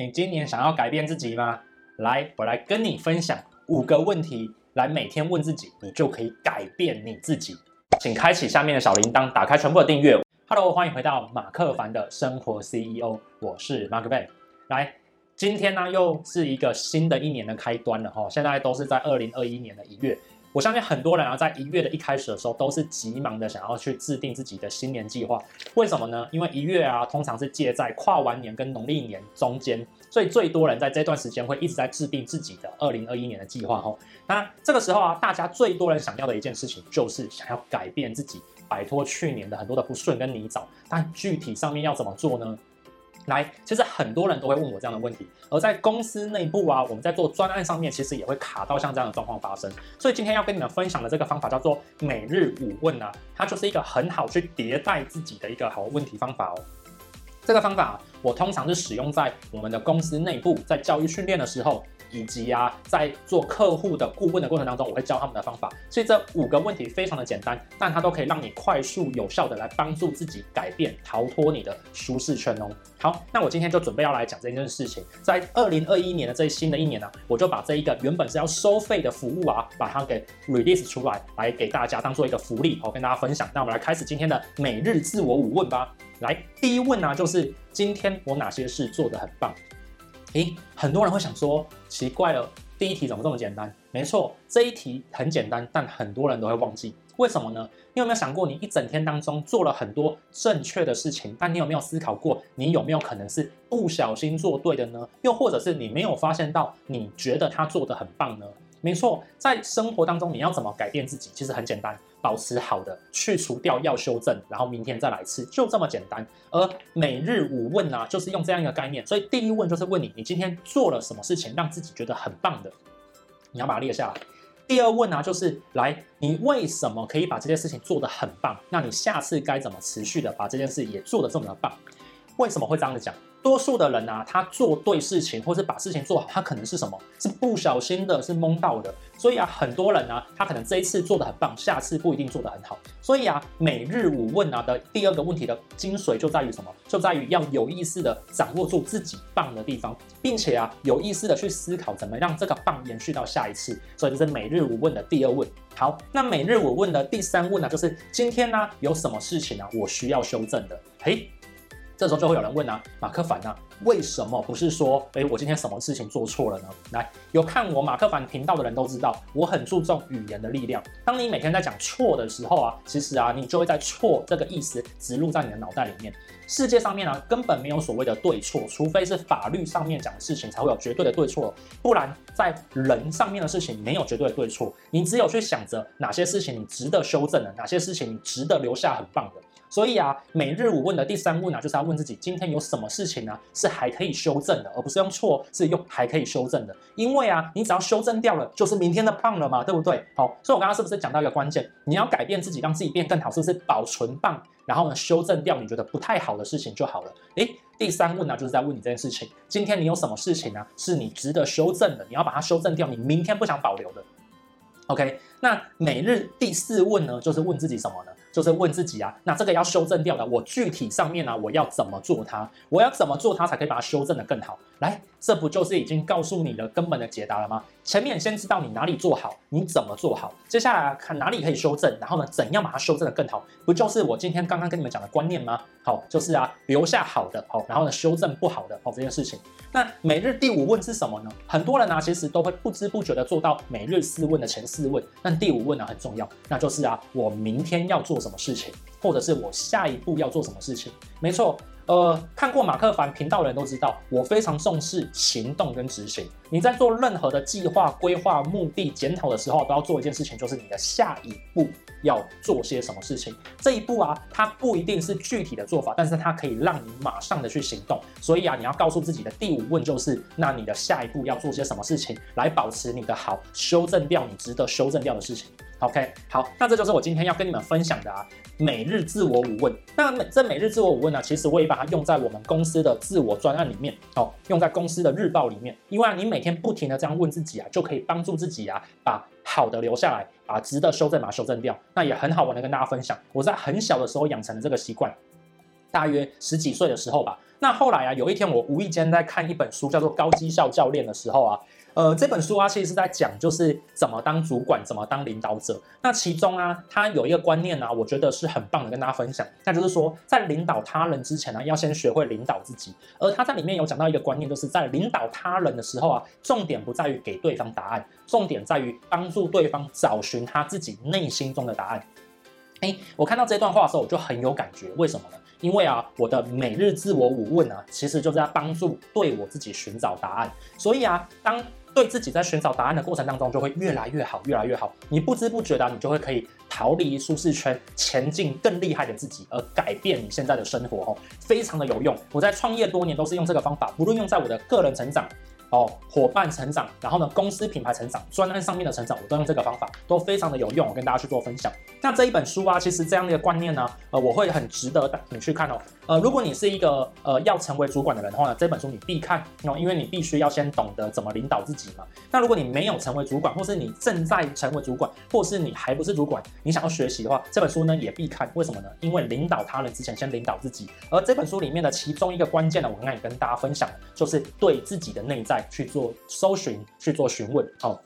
你今年想要改变自己吗？来，我来跟你分享五个问题，来每天问自己，你就可以改变你自己。请开启下面的小铃铛，打开全部的订阅。Hello，欢迎回到马克凡的生活 CEO，我是 Mark Ben。来，今天呢又是一个新的一年的开端了哈，现在都是在二零二一年的一月。我相信很多人啊，在一月的一开始的时候，都是急忙的想要去制定自己的新年计划。为什么呢？因为一月啊，通常是介在跨完年跟农历年中间，所以最多人在这段时间会一直在制定自己的二零二一年的计划。吼，那这个时候啊，大家最多人想要的一件事情，就是想要改变自己，摆脱去年的很多的不顺跟泥沼。但具体上面要怎么做呢？来，其实很多人都会问我这样的问题，而在公司内部啊，我们在做专案上面，其实也会卡到像这样的状况发生。所以今天要跟你们分享的这个方法叫做每日五问啊，它就是一个很好去迭代自己的一个好问题方法哦。这个方法我通常是使用在我们的公司内部，在教育训练的时候。以及啊，在做客户的顾问的过程当中，我会教他们的方法。所以这五个问题非常的简单，但它都可以让你快速有效的来帮助自己改变，逃脱你的舒适圈哦。好，那我今天就准备要来讲这件事情。在二零二一年的这新的一年呢、我就把这一个原本是要收费的服务啊，把它给 release 出来，来给大家当做一个福利，好跟大家分享。那我们来开始今天的每日自我五问吧。来，第一问呢、就是今天我哪些事做得很棒？诶，很多人会想说，奇怪了，第一题怎么这么简单？没错，这一题很简单，但很多人都会忘记，为什么呢？你有没有想过，你一整天当中做了很多正确的事情，但你有没有思考过，你有没有可能是不小心做对的呢？又或者是你没有发现到，你觉得他做的很棒呢？没错，在生活当中，你要怎么改变自己？其实很简单。保持好的，去除掉要修正，然后明天再来一次，就这么简单。而每日五问呢、就是用这样一个概念。所以第一问就是问你，你今天做了什么事情让自己觉得很棒的？你要把它列下来。第二问呢、就是来，你为什么可以把这件事情做得很棒？那你下次该怎么持续的把这件事也做得这么的棒？为什么会这样子讲？多数的人啊，他做对事情，或是把事情做好，他可能是什么？是不小心的，是蒙到的。所以啊，很多人啊，他可能这一次做得很棒，下次不一定做得很好。所以啊，每日五问啊的第二个问题的精髓就在于什么？就在于要有意识的掌握住自己棒的地方，并且啊，有意识的去思考怎么让这个棒延续到下一次。所以这是每日五问的第二问。好，那每日五问的第三问呢，就是今天呢有什么事情呢，我需要修正的？嘿。这时候就会有人问啊，马克凡啊，为什么不是说，诶，我今天什么事情做错了呢？来，有看我马克凡频道的人都知道，我很注重语言的力量。当你每天在讲错的时候啊，其实啊，你就会在错这个意思植入在你的脑袋里面。世界上面啊，根本没有所谓的对错，除非是法律上面讲的事情才会有绝对的对错，不然在人上面的事情没有绝对的对错。你只有去想着哪些事情你值得修正的，哪些事情你值得留下很棒的。所以啊，每日五问的第三问呢、就是要问自己今天有什么事情呢、是还可以修正的，而不是用错，是用还可以修正的。因为啊，你只要修正掉了，就是明天的棒了嘛，对不对？好，所以我刚刚是不是讲到一个关键？你要改变自己，让自己变更好，是不是保存棒，然后呢，修正掉你觉得不太好的事情就好了？诶，第三问呢、就是在问你这件事情，今天你有什么事情呢、是你值得修正的，你要把它修正掉，你明天不想保留的。OK，那每日第四问呢，就是问自己什么呢？就是问自己啊，那这个要修正掉的，我具体上面呢、我要怎么做它？我要怎么做它才可以把它修正的更好？来，这不就是已经告诉你的根本的解答了吗？前面先知道你哪里做好，你怎么做好，接下来看哪里可以修正，然后呢，怎样把它修正的更好？不就是我今天刚刚跟你们讲的观念吗？好，就是啊，留下好的，好，然后呢，修正不好的，好，这件事情。那每日第五问是什么呢？很多人呢、其实都会不知不觉的做到每日四问的前四问，但第五问呢很重要，那就是啊，我明天要做什么事情，或者是我下一步要做什么事情？没错。呃，看过马克凡频道的人都知道，我非常重视行动跟执行。你在做任何的计划、规划、目的、检讨的时候，都要做一件事情，就是你的下一步要做些什么事情。这一步啊，它不一定是具体的做法，但是它可以让你马上的去行动。所以啊，你要告诉自己的第五问就是，那你的下一步要做些什么事情，来保持你的好，修正掉你值得修正掉的事情。OK，好，那这就是我今天要跟你们分享的啊，每日自我五问。那每这每日自我五问呢，其实我也把它用在我们公司的自我专案里面，哦，用在公司的日报里面。因为啊，你每天不停的这样问自己啊，就可以帮助自己啊，把好的留下来，把值得修正把它修正掉。那也很好玩的跟大家分享，我在很小的时候养成了这个习惯，大约十几岁的时候吧。那后来啊，有一天我无意间在看一本书，叫做《高绩效教练》的时候啊。呃，这本书啊，其实是在讲就是怎么当主管，怎么当领导者。那其中啊，他有一个观念啊，我觉得是很棒的，跟大家分享。那就是说，在领导他人之前呢，要先学会领导自己。而他在里面有讲到一个观念，就是在领导他人的时候啊，重点不在于给对方答案，重点在于帮助对方找寻他自己内心中的答案。哎，我看到这段话的时候，我就很有感觉。为什么呢？因为啊，我的每日自我五问啊，其实就是在帮助对我自己寻找答案。所以啊，当对自己在寻找答案的过程当中，就会越来越好，越来越好。你不知不觉的，你就会可以逃离舒适圈，前进更厉害的自己，而改变你现在的生活哦，非常的有用。我在创业多年都是用这个方法，不论用在我的个人成长。哦，伙伴成长，然后呢，公司品牌成长，专案上面的成长，我都用这个方法，都非常的有用，我跟大家去做分享。那这一本书啊，其实这样的一个观念呢，呃，我会很值得你去看哦。呃，如果你是一个呃要成为主管的人的话呢，这本书你必看哦，因为你必须要先懂得怎么领导自己嘛。那如果你没有成为主管，或是你正在成为主管，或是你还不是主管，你想要学习的话，这本书呢也必看。为什么呢？因为领导他人之前，先领导自己。而这本书里面的其中一个关键呢，我刚刚也跟大家分享，就是对自己的内在去做搜寻，去做询问。好。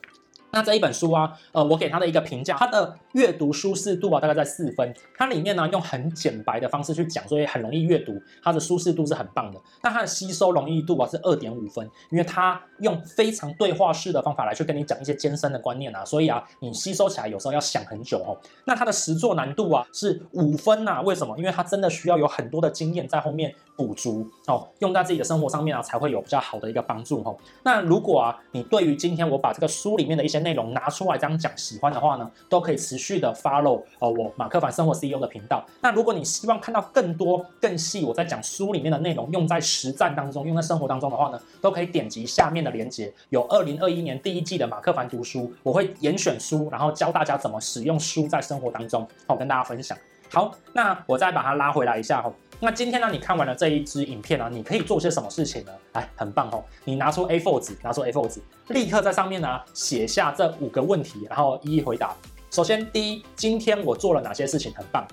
那这一本书啊，呃，我给他的一个评价，它的阅读舒适度啊，大概在四分。它里面呢，用很简白的方式去讲，所以很容易阅读，它的舒适度是很棒的。那它的吸收容易度啊是二点五分，因为它用非常对话式的方法来去跟你讲一些艰深的观念啊，所以啊，你吸收起来有时候要想很久哦。那它的实作难度啊是五分呐，为什么？因为它真的需要有很多的经验在后面补足哦，用在自己的生活上面啊，才会有比较好的一个帮助哦。那如果啊，你对于今天我把这个书里面的一些内容拿出来这样讲，喜欢的话呢，都可以持续的 follow 呃，我马克凡生活 CEO 的频道。那如果你希望看到更多更细，我在讲书里面的内容用在实战当中，用在生活当中的话呢，都可以点击下面的链接，有二零二一年第一季的马克凡读书，我会严选书，然后教大家怎么使用书在生活当中，好跟大家分享。好，那我再把它拉回来一下哈。那今天呢，你看完了这一支影片呢，你可以做些什么事情呢？哎，很棒哦！你拿出 A4 纸，拿出 A4 纸，立刻在上面呢写下这五个问题，然后一一回答。首先，第一，今天我做了哪些事情很棒？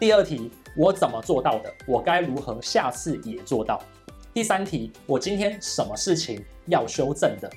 第二题，我怎么做到的？我该如何下次也做到？第三题，我今天什么事情要修正的？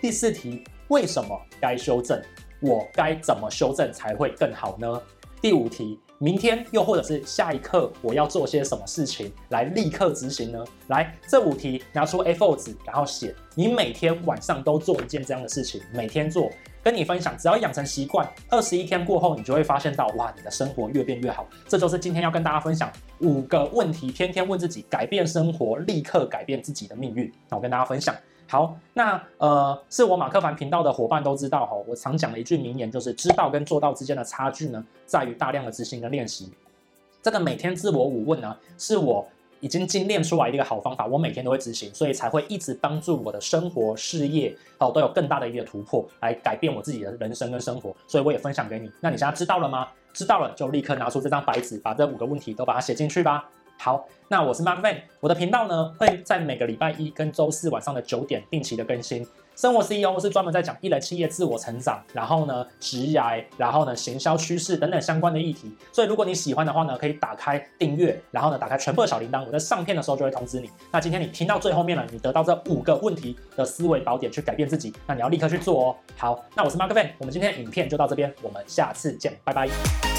第四题，为什么该修正？我该怎么修正才会更好呢？第五题。明天又或者是下一刻，我要做些什么事情来立刻执行呢？来，这五题拿出 A4 纸，然后写。你每天晚上都做一件这样的事情，每天做，跟你分享。只要养成习惯，二十一天过后，你就会发现到，哇，你的生活越变越好。这就是今天要跟大家分享五个问题，天天问自己，改变生活，立刻改变自己的命运。那我跟大家分享。好，那呃，是我马克凡频道的伙伴都知道哈，我常讲的一句名言就是，知道跟做到之间的差距呢，在于大量的执行跟练习。这个每天自我五问呢，是我已经精炼出来的一个好方法，我每天都会执行，所以才会一直帮助我的生活、事业哦，都有更大的一个突破，来改变我自己的人生跟生活。所以我也分享给你。那你现在知道了吗？知道了就立刻拿出这张白纸，把这五个问题都把它写进去吧。好，那我是 Mark Van，我的频道呢会在每个礼拜一跟周四晚上的九点定期的更新。生活 CEO 是专门在讲一人企业自我成长，然后呢职涯，然后呢行销趋势等等相关的议题。所以如果你喜欢的话呢，可以打开订阅，然后呢打开全部的小铃铛，我在上片的时候就会通知你。那今天你听到最后面了，你得到这五个问题的思维宝典去改变自己，那你要立刻去做哦。好，那我是 Mark Van，我们今天的影片就到这边，我们下次见，拜拜。